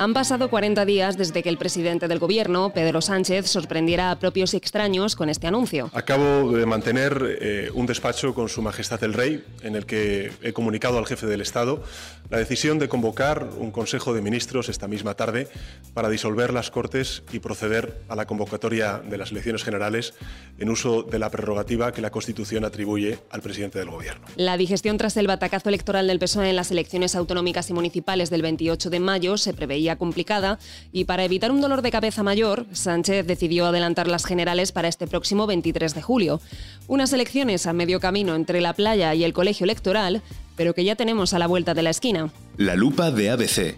Han pasado 40 días desde que el presidente del gobierno, Pedro Sánchez, sorprendiera a propios y extraños con este anuncio. Acabo de mantener eh, un despacho con Su Majestad el Rey en el que he comunicado al jefe del Estado la decisión de convocar un Consejo de Ministros esta misma tarde para disolver las Cortes y proceder a la convocatoria de las elecciones generales en uso de la prerrogativa que la Constitución atribuye al presidente del Gobierno. La digestión tras el batacazo electoral del PSOE en las elecciones autonómicas y municipales del 28 de mayo se preveía complicada y para evitar un dolor de cabeza mayor, Sánchez decidió adelantar las generales para este próximo 23 de julio. Unas elecciones a medio camino entre la playa y el colegio electoral, pero que ya tenemos a la vuelta de la esquina. La lupa de ABC.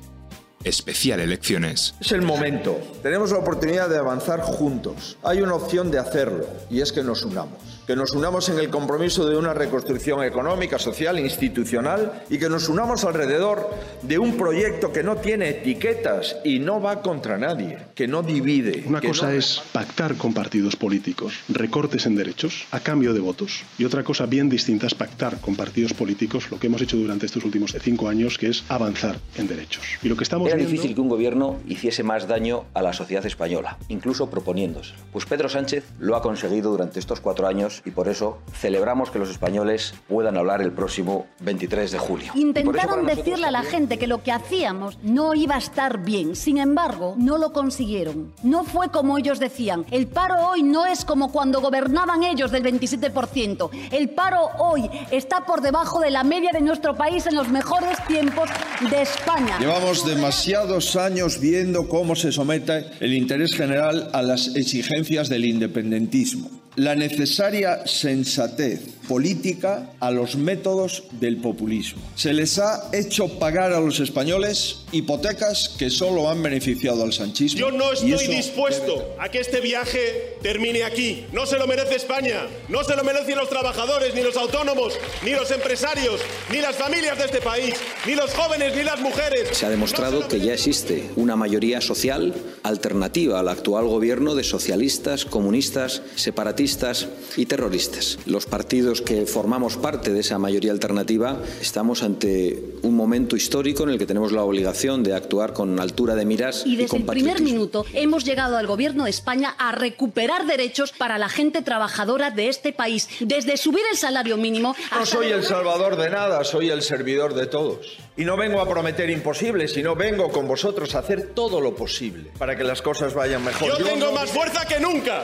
Especial elecciones. Es el momento. Tenemos la oportunidad de avanzar juntos. Hay una opción de hacerlo y es que nos unamos que nos unamos en el compromiso de una reconstrucción económica, social, institucional y que nos unamos alrededor de un proyecto que no tiene etiquetas y no va contra nadie, que no divide. Una cosa es pactar con partidos políticos recortes en derechos a cambio de votos y otra cosa bien distinta es pactar con partidos políticos lo que hemos hecho durante estos últimos cinco años, que es avanzar en derechos. Y lo que estamos Era difícil que un gobierno hiciese más daño a la sociedad española, incluso proponiéndose. Pues Pedro Sánchez lo ha conseguido durante estos cuatro años y por eso celebramos que los españoles puedan hablar el próximo 23 de julio. Intentaron decirle a la gente que lo que hacíamos no iba a estar bien. Sin embargo, no lo consiguieron. No fue como ellos decían. El paro hoy no es como cuando gobernaban ellos del 27%. El paro hoy está por debajo de la media de nuestro país en los mejores tiempos de España. Llevamos demasiados años viendo cómo se somete el interés general a las exigencias del independentismo la necesaria sensatez política a los métodos del populismo. Se les ha hecho pagar a los españoles hipotecas que solo han beneficiado al sanchismo. Yo no estoy dispuesto a que este viaje termine aquí. No se lo merece España, no se lo merecen los trabajadores, ni los autónomos, ni los empresarios, ni las familias de este país, ni los jóvenes, ni las mujeres. Se ha demostrado que ya existe una mayoría social alternativa al actual gobierno de socialistas, comunistas, separatistas y terroristas. Los partidos que formamos parte de esa mayoría alternativa estamos ante un momento histórico en el que tenemos la obligación de actuar con altura de miras. Y desde el primer minuto hemos llegado al Gobierno de España a recuperar derechos para la gente trabajadora de este país, desde subir el salario mínimo. No soy el salvador de nada, soy el servidor de todos. Y no vengo a prometer imposibles, sino vengo con vosotros a hacer todo lo posible para que las cosas vayan mejor. Yo, Yo tengo más fuerza que nunca,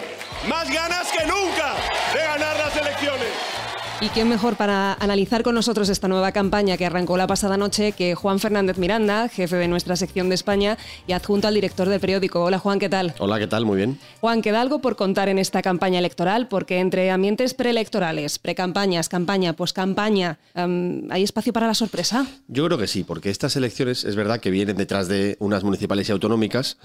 más ganas que nunca de ganar las elecciones. Y quién mejor para analizar con nosotros esta nueva campaña que arrancó la pasada noche que Juan Fernández Miranda, jefe de nuestra sección de España y adjunto al director del periódico. Hola Juan, ¿qué tal? Hola, ¿qué tal? Muy bien. Juan, ¿queda algo por contar en esta campaña electoral? Porque entre ambientes preelectorales, precampañas, campaña, pues campaña, ¿hay espacio para la sorpresa? Yo creo que sí, porque estas elecciones es verdad que vienen detrás de unas municipales y autonómicas,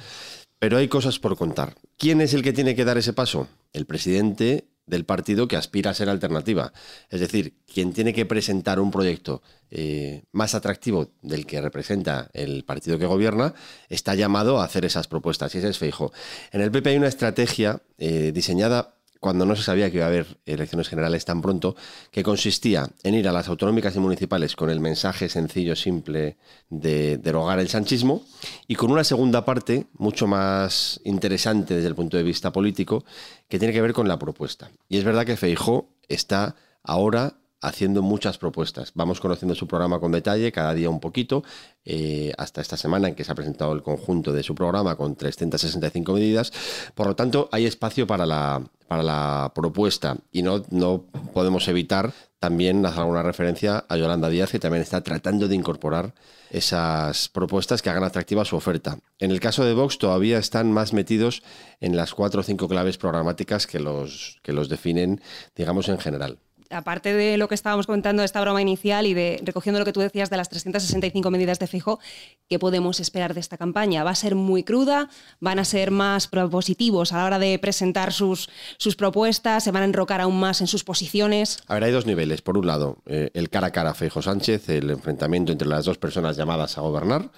pero hay cosas por contar. ¿Quién es el que tiene que dar ese paso? El presidente del partido que aspira a ser alternativa. Es decir, quien tiene que presentar un proyecto eh, más atractivo del que representa el partido que gobierna, está llamado a hacer esas propuestas. Y ese es Feijo. En el PP hay una estrategia eh, diseñada cuando no se sabía que iba a haber elecciones generales tan pronto, que consistía en ir a las autonómicas y municipales con el mensaje sencillo, simple de derogar el sanchismo, y con una segunda parte, mucho más interesante desde el punto de vista político, que tiene que ver con la propuesta. Y es verdad que Feijó está ahora haciendo muchas propuestas. Vamos conociendo su programa con detalle, cada día un poquito, eh, hasta esta semana en que se ha presentado el conjunto de su programa con 365 medidas. Por lo tanto, hay espacio para la, para la propuesta y no, no podemos evitar también hacer alguna referencia a Yolanda Díaz, que también está tratando de incorporar esas propuestas que hagan atractiva su oferta. En el caso de Vox todavía están más metidos en las cuatro o cinco claves programáticas que los, que los definen, digamos, en general aparte de lo que estábamos comentando de esta broma inicial y de recogiendo lo que tú decías de las 365 medidas de fijo, ¿qué podemos esperar de esta campaña? ¿Va a ser muy cruda? ¿Van a ser más propositivos a la hora de presentar sus, sus propuestas? ¿Se van a enrocar aún más en sus posiciones? A ver, hay dos niveles. Por un lado, eh, el cara a cara Feijo Sánchez, el enfrentamiento entre las dos personas llamadas a gobernar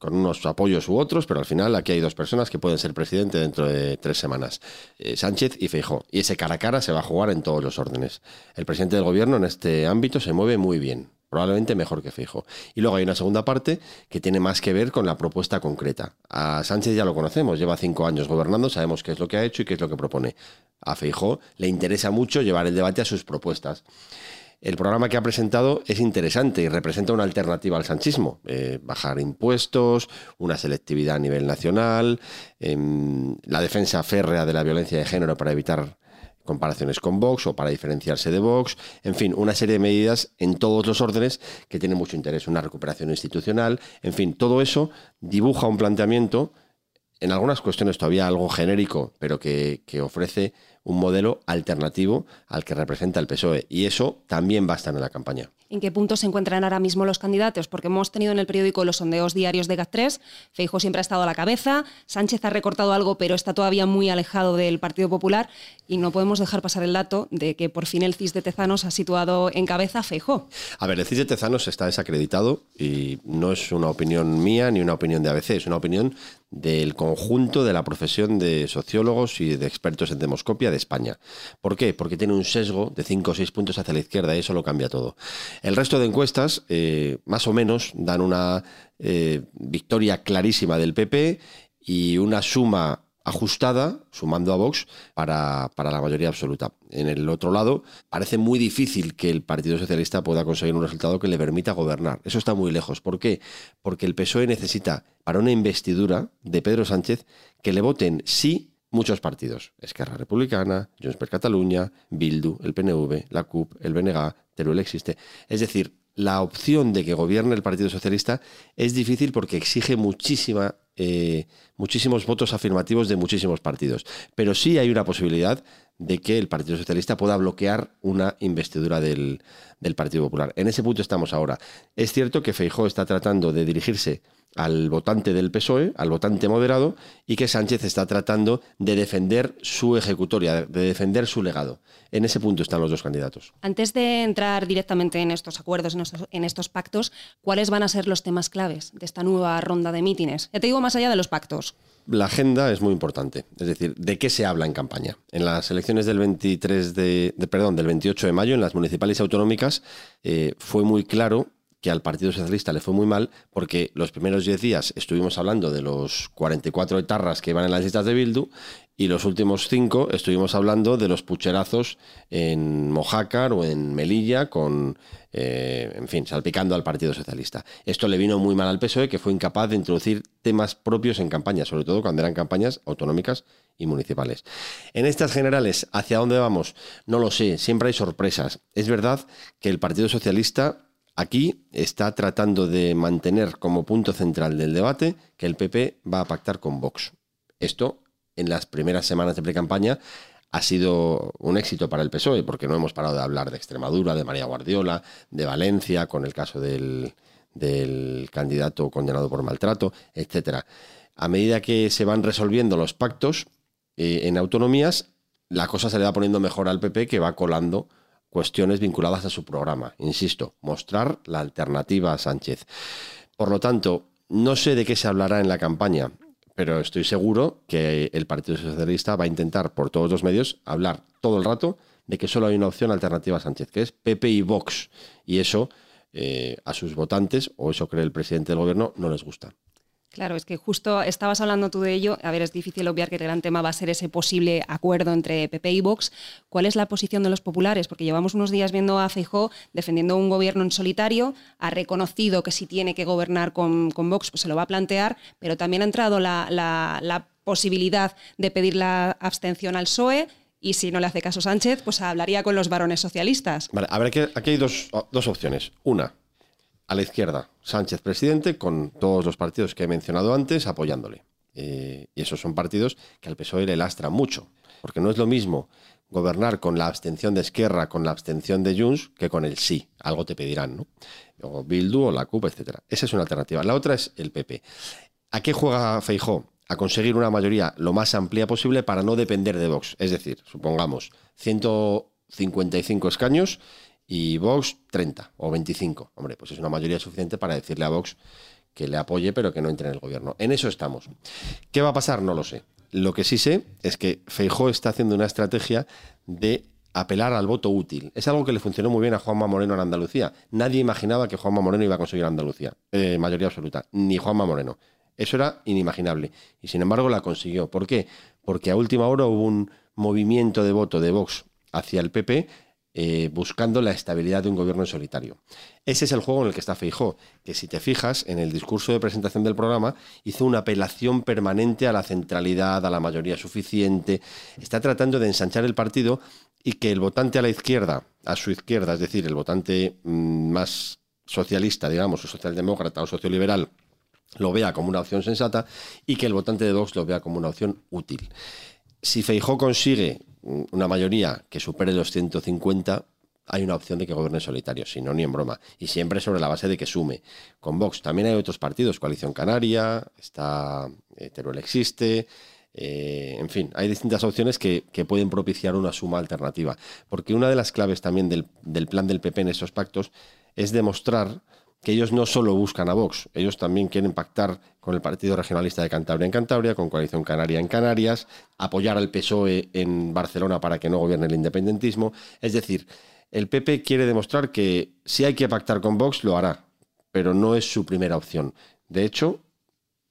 con unos apoyos u otros, pero al final aquí hay dos personas que pueden ser presidente dentro de tres semanas, eh, Sánchez y Feijó. Y ese cara a cara se va a jugar en todos los órdenes. El presidente del gobierno en este ámbito se mueve muy bien. probablemente mejor que Feijo. Y luego hay una segunda parte que tiene más que ver con la propuesta concreta. A Sánchez ya lo conocemos, lleva cinco años gobernando, sabemos qué es lo que ha hecho y qué es lo que propone. A Feijo le interesa mucho llevar el debate a sus propuestas. El programa que ha presentado es interesante y representa una alternativa al sanchismo. Eh, bajar impuestos, una selectividad a nivel nacional, em, la defensa férrea de la violencia de género para evitar comparaciones con Vox o para diferenciarse de Vox, en fin, una serie de medidas en todos los órdenes que tienen mucho interés, una recuperación institucional, en fin, todo eso dibuja un planteamiento, en algunas cuestiones todavía algo genérico, pero que, que ofrece un modelo alternativo al que representa el PSOE. Y eso también va a estar en la campaña. En qué punto se encuentran ahora mismo los candidatos, porque hemos tenido en el periódico los sondeos diarios de GAT3, Feijo siempre ha estado a la cabeza, Sánchez ha recortado algo, pero está todavía muy alejado del Partido Popular. Y no podemos dejar pasar el dato de que por fin el CIS de Tezanos ha situado en cabeza a Feijo. A ver, el CIS de Tezanos está desacreditado y no es una opinión mía ni una opinión de ABC, es una opinión del conjunto de la profesión de sociólogos y de expertos en demoscopia de España. ¿Por qué? Porque tiene un sesgo de 5 o 6 puntos hacia la izquierda y eso lo cambia todo. El resto de encuestas, eh, más o menos, dan una eh, victoria clarísima del PP y una suma ajustada, sumando a Vox, para, para, la mayoría absoluta. En el otro lado, parece muy difícil que el Partido Socialista pueda conseguir un resultado que le permita gobernar. Eso está muy lejos. ¿Por qué? Porque el PSOE necesita, para una investidura de Pedro Sánchez, que le voten sí muchos partidos. Esquerra Republicana, Junts per Catalunya, Bildu, el PNV, la CUP, el BNG, Teruel existe. Es decir, la opción de que gobierne el Partido Socialista es difícil porque exige muchísima, eh, muchísimos votos afirmativos de muchísimos partidos. Pero sí hay una posibilidad de que el Partido Socialista pueda bloquear una investidura del, del Partido Popular. En ese punto estamos ahora. Es cierto que Feijó está tratando de dirigirse al votante del PSOE, al votante moderado, y que Sánchez está tratando de defender su ejecutoria, de defender su legado. En ese punto están los dos candidatos. Antes de entrar directamente en estos acuerdos, en estos, pactos, ¿cuáles van a ser los temas claves de esta nueva ronda de mítines? Ya te digo más allá de los pactos. La agenda es muy importante, es decir, ¿de qué se habla en campaña? En las elecciones del 23 de, perdón, del 28 de mayo, en las municipales y autonómicas, eh, fue muy claro que al Partido Socialista le fue muy mal porque los primeros 10 días estuvimos hablando de los 44 etarras que iban en las listas de Bildu y los últimos 5 estuvimos hablando de los pucherazos en Mojácar o en Melilla con, eh, en fin, salpicando al Partido Socialista. Esto le vino muy mal al PSOE que fue incapaz de introducir temas propios en campaña, sobre todo cuando eran campañas autonómicas y municipales. En estas generales, ¿hacia dónde vamos? No lo sé, siempre hay sorpresas. Es verdad que el Partido Socialista Aquí está tratando de mantener como punto central del debate que el PP va a pactar con Vox. Esto, en las primeras semanas de pre-campaña, ha sido un éxito para el PSOE, porque no hemos parado de hablar de Extremadura, de María Guardiola, de Valencia, con el caso del, candidato condenado por maltrato, etc. A medida que se van resolviendo los pactos eh, en autonomías, la cosa se le va poniendo mejor al PP, que va colando cuestiones vinculadas a su programa. Insisto, mostrar la alternativa a Sánchez. Por lo tanto, no sé de qué se hablará en la campaña, pero estoy seguro que el Partido Socialista va a intentar por todos los medios hablar todo el rato de que solo hay una opción alternativa a Sánchez, que es PP y Vox. Y eso eh, a sus votantes, o eso cree el presidente del gobierno, no les gusta. Claro, es que justo estabas hablando tú de ello. A ver, es difícil obviar que el gran tema va a ser ese posible acuerdo entre PP y Vox. ¿Cuál es la posición de los populares? Porque llevamos unos días viendo a Feijó defendiendo un gobierno en solitario. Ha reconocido que si tiene que gobernar con, Vox, pues se lo va a plantear, pero también ha entrado la, posibilidad de pedir la abstención al PSOE. Y si no le hace caso Sánchez, pues hablaría con los varones socialistas. Vale, a ver, aquí, aquí hay dos, dos opciones. Una, a la izquierda, Sánchez presidente, con todos los partidos que he mencionado antes apoyándole. Eh, y esos son partidos que al PSOE le lastran mucho, porque no es lo mismo gobernar con la abstención de Esquerra, con la abstención de Junts, que con el sí. Algo te pedirán, ¿no? O Bildu o la CUP, etc. Esa es una alternativa. La otra es el PP. ¿A qué juega Feijó? A conseguir una mayoría lo más amplia posible para no depender de Vox. Es decir, supongamos 155 escaños y Vox 30 o 25. Hombre, pues es una mayoría suficiente para decirle a Vox que le apoye, pero que no entre en el gobierno. En eso estamos. ¿Qué va a pasar? No lo sé. Lo que sí sé es que Feijó está haciendo una estrategia de apelar al voto útil. Es algo que le funcionó muy bien a Juanma Moreno en Andalucía. Nadie imaginaba que Juanma Moreno iba a conseguir Andalucía, eh, mayoría absoluta, ni Juanma Moreno. Eso era inimaginable. Y sin embargo la consiguió. ¿Por qué? Porque a última hora hubo un movimiento de voto de Vox hacia el PP eh, buscando la estabilidad de un gobierno en solitario. Ese es el juego en el que está Feijó, que si te fijas, en el discurso de presentación del programa hizo una apelación permanente a la centralidad, a la mayoría suficiente, está tratando de ensanchar el partido y que el votante a la izquierda, a su izquierda, es decir, el votante mm, más socialista, digamos, o socialdemócrata o socioliberal, lo vea como una opción sensata y que el votante de Vox lo vea como una opción útil. Si Feijó consigue una mayoría que supere los 150, hay una opción de que gobierne solitario, si no, ni en broma. Y siempre sobre la base de que sume. Con Vox también hay otros partidos, Coalición Canaria, está eh, Teruel Existe, eh, en fin, hay distintas opciones que, pueden propiciar una suma alternativa. Porque una de las claves también del, del plan del PP en esos pactos es demostrar que ellos no solo buscan a Vox, ellos también quieren pactar con el Partido Regionalista de Cantabria en Cantabria, con Coalición Canaria en Canarias, apoyar al PSOE en Barcelona para que no gobierne el independentismo. Es decir, el PP quiere demostrar que si hay que pactar con Vox, lo hará, pero no es su primera opción. De hecho,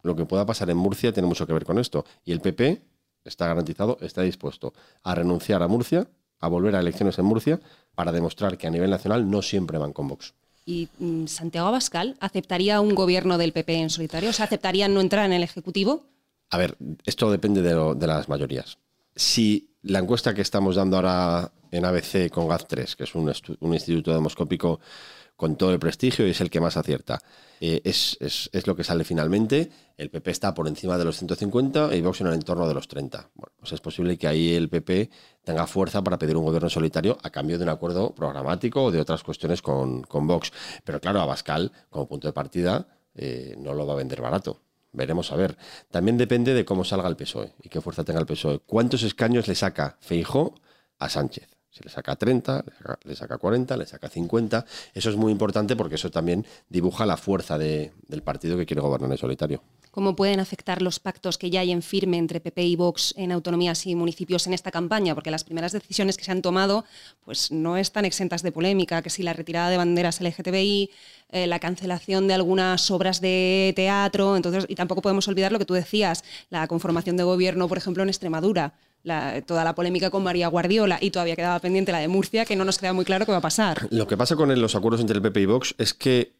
lo que pueda pasar en Murcia tiene mucho que ver con esto. Y el PP está garantizado, está dispuesto a renunciar a Murcia, a volver a elecciones en Murcia, para demostrar que a nivel nacional no siempre van con Vox. ¿Y mm, Santiago Abascal aceptaría un gobierno del PP en solitario? ¿O sea, aceptaría no entrar en el Ejecutivo? A ver, esto depende de, las mayorías. Si la encuesta que estamos dando ahora en ABC con GAZ3, que es un, un instituto demoscópico con todo el prestigio y es el que más acierta. Eh, es, lo que sale finalmente. El PP está por encima de los 150 y Vox en el entorno de los 30. Bueno, pues es posible que ahí el PP tenga fuerza para pedir un gobierno solitario a cambio de un acuerdo programático o de otras cuestiones con, Vox. Pero claro, Abascal, como punto de partida, eh, no lo va a vender barato. Veremos a ver. También depende de cómo salga el PSOE y qué fuerza tenga el PSOE. ¿Cuántos escaños le saca Feijó a Sánchez? Si le saca 30, le saca, 40, le saca 50. Eso es muy importante porque eso también dibuja la fuerza del partido que quiere gobernar en solitario. ¿Cómo pueden afectar los pactos que ya hay en firme entre PP y Vox en autonomías y municipios en esta campaña? Porque las primeras decisiones que se han tomado pues no están exentas de polémica, que si la retirada de banderas LGTBI, eh, la cancelación de algunas obras de teatro, entonces y tampoco podemos olvidar lo que tú decías, la conformación de gobierno, por ejemplo, en Extremadura toda la polémica con María Guardiola y todavía quedaba pendiente la de Murcia, que no nos queda muy claro qué va a pasar. Lo que pasa con los acuerdos entre el PP y Vox es que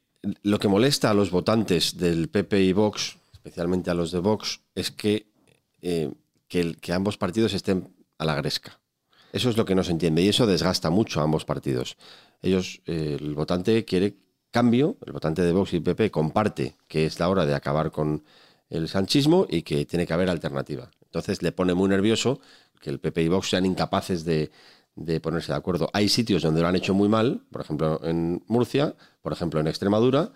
lo que molesta a los votantes del PP y Vox, especialmente a los de Vox, es que, eh, que, ambos partidos estén a la gresca. Eso es lo que no se entiende y eso desgasta mucho a ambos partidos. Ellos, eh, el votante quiere cambio, el votante de Vox y PP comparte que es la hora de acabar con el sanchismo y que tiene que haber alternativa. Entonces le pone muy nervioso que el PP y Vox sean incapaces de, ponerse de acuerdo. Hay sitios donde lo han hecho muy mal, por ejemplo en Murcia, por ejemplo en Extremadura.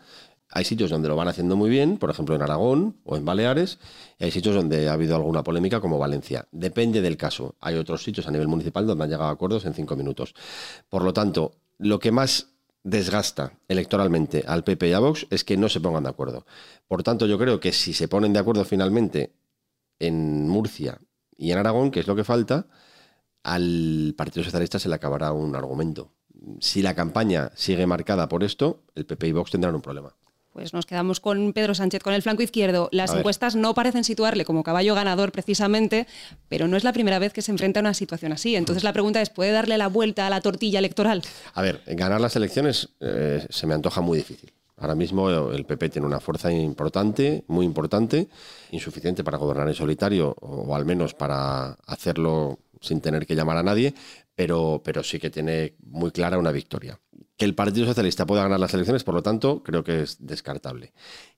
Hay sitios donde lo van haciendo muy bien, por ejemplo en Aragón o en Baleares, y hay sitios donde ha habido alguna polémica como Valencia. Depende del caso. Hay otros sitios a nivel municipal donde han llegado a acuerdos en cinco minutos. Por lo tanto, lo que más desgasta electoralmente al PP y a Vox es que no se pongan de acuerdo. Por tanto, yo creo que si se ponen de acuerdo finalmente en Murcia y en Aragón, que es lo que falta, al Partido Socialista se le acabará un argumento. Si la campaña sigue marcada por esto, el PP y Vox tendrán un problema. Pues nos quedamos con Pedro Sánchez con el flanco izquierdo. Las encuestas no parecen situarle como caballo ganador precisamente, pero no es la primera vez que se enfrenta a una situación así. Entonces la pregunta es, ¿puede darle la vuelta a la tortilla electoral? A ver, ganar las elecciones eh, se me antoja muy difícil. Ahora mismo el PP tiene una fuerza importante, muy importante, insuficiente para gobernar en solitario, o al menos para hacerlo sin tener que llamar a nadie, pero, pero sí que tiene muy clara una victoria. Que el Partido Socialista pueda ganar las elecciones, por lo tanto, creo que es descartable.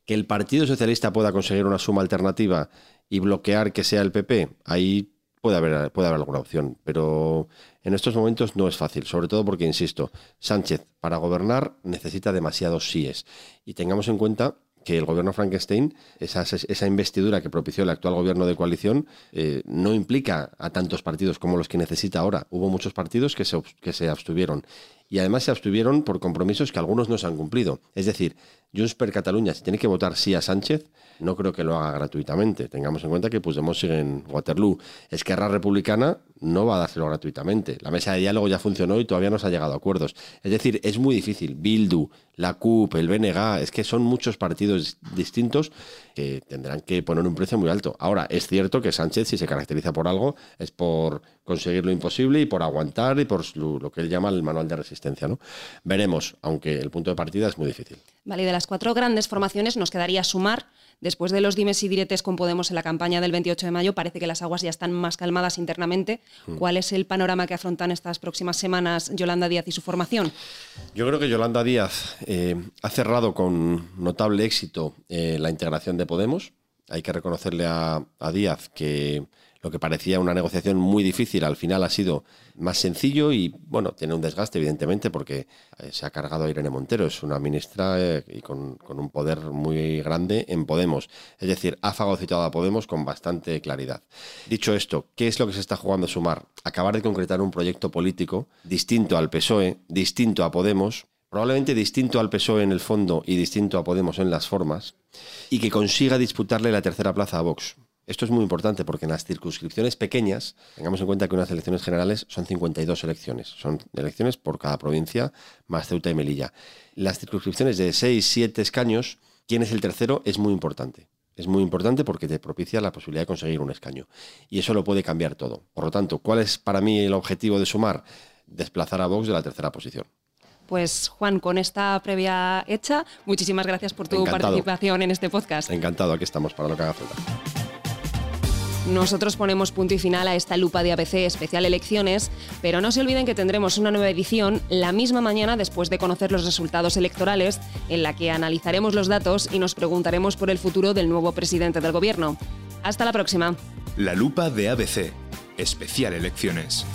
Que el Partido Socialista pueda conseguir una suma alternativa y bloquear que sea el PP, ahí puede haber, puede haber alguna opción, pero en estos momentos no es fácil, sobre todo porque, insisto, Sánchez para gobernar necesita demasiados síes. Y tengamos en cuenta que el gobierno Frankenstein, esa, investidura que propició el actual gobierno de coalición, eh, no implica a tantos partidos como los que necesita ahora. Hubo muchos partidos que se, que se abstuvieron. Y además se abstuvieron por compromisos que algunos no se han cumplido. Es decir, Junts per Cataluña, si tiene que votar sí a Sánchez, no creo que lo haga gratuitamente. Tengamos en cuenta que Puigdemont sigue en Waterloo. Esquerra Republicana no va a dárselo gratuitamente. La mesa de diálogo ya funcionó y todavía no se ha llegado a acuerdos. Es decir, es muy difícil. Bildu, la CUP, el BNG, es que son muchos partidos distintos que tendrán que poner un precio muy alto. Ahora, es cierto que Sánchez, si se caracteriza por algo, es por conseguir lo imposible y por aguantar y por lo que él llama el manual de resistencia. ¿no? Veremos, aunque el punto de partida es muy difícil. Vale, de las cuatro grandes formaciones nos quedaría sumar Después de los dimes y diretes con Podemos en la campaña del 28 de mayo, parece que las aguas ya están más calmadas internamente. Mm. ¿Cuál es el panorama que afrontan estas próximas semanas Yolanda Díaz y su formación? Yo creo que Yolanda Díaz eh, ha cerrado con notable éxito eh, la integración de Podemos. Hay que reconocerle a Díaz que lo que parecía una negociación muy difícil al final ha sido más sencillo y, bueno, tiene un desgaste, evidentemente, porque eh, se ha cargado a Irene Montero, es una ministra eh, y con, un poder muy grande en Podemos. Es decir, ha fagocitado a Podemos con bastante claridad. Dicho esto, ¿qué es lo que se está jugando a Sumar? Acabar de concretar un proyecto político distinto al PSOE, distinto a Podemos, probablemente distinto al PSOE en el fondo y distinto a Podemos en las formas, y que consiga disputarle la tercera plaza a Vox. Esto es muy importante porque en las circunscripciones pequeñas, tengamos en cuenta que unas elecciones generales son 52 elecciones, son elecciones por cada provincia más Ceuta y Melilla. Las circunscripciones de 6, 7 escaños, quién es el tercero es muy importante. Es muy importante porque te propicia la posibilidad de conseguir un escaño. Y eso lo puede cambiar todo. Por lo tanto, ¿cuál es para mí el objetivo de sumar? Desplazar a Vox de la tercera posición. Pues Juan, con esta previa hecha, muchísimas gracias por tu participación en este podcast. Encantado, aquí estamos para lo que haga falta. Nosotros ponemos punto y final a esta lupa de ABC especial elecciones, pero no se olviden que tendremos una nueva edición la misma mañana después de conocer los resultados electorales, en la que analizaremos los datos y nos preguntaremos por el futuro del nuevo presidente del gobierno. Hasta la próxima. La lupa de ABC, especial elecciones.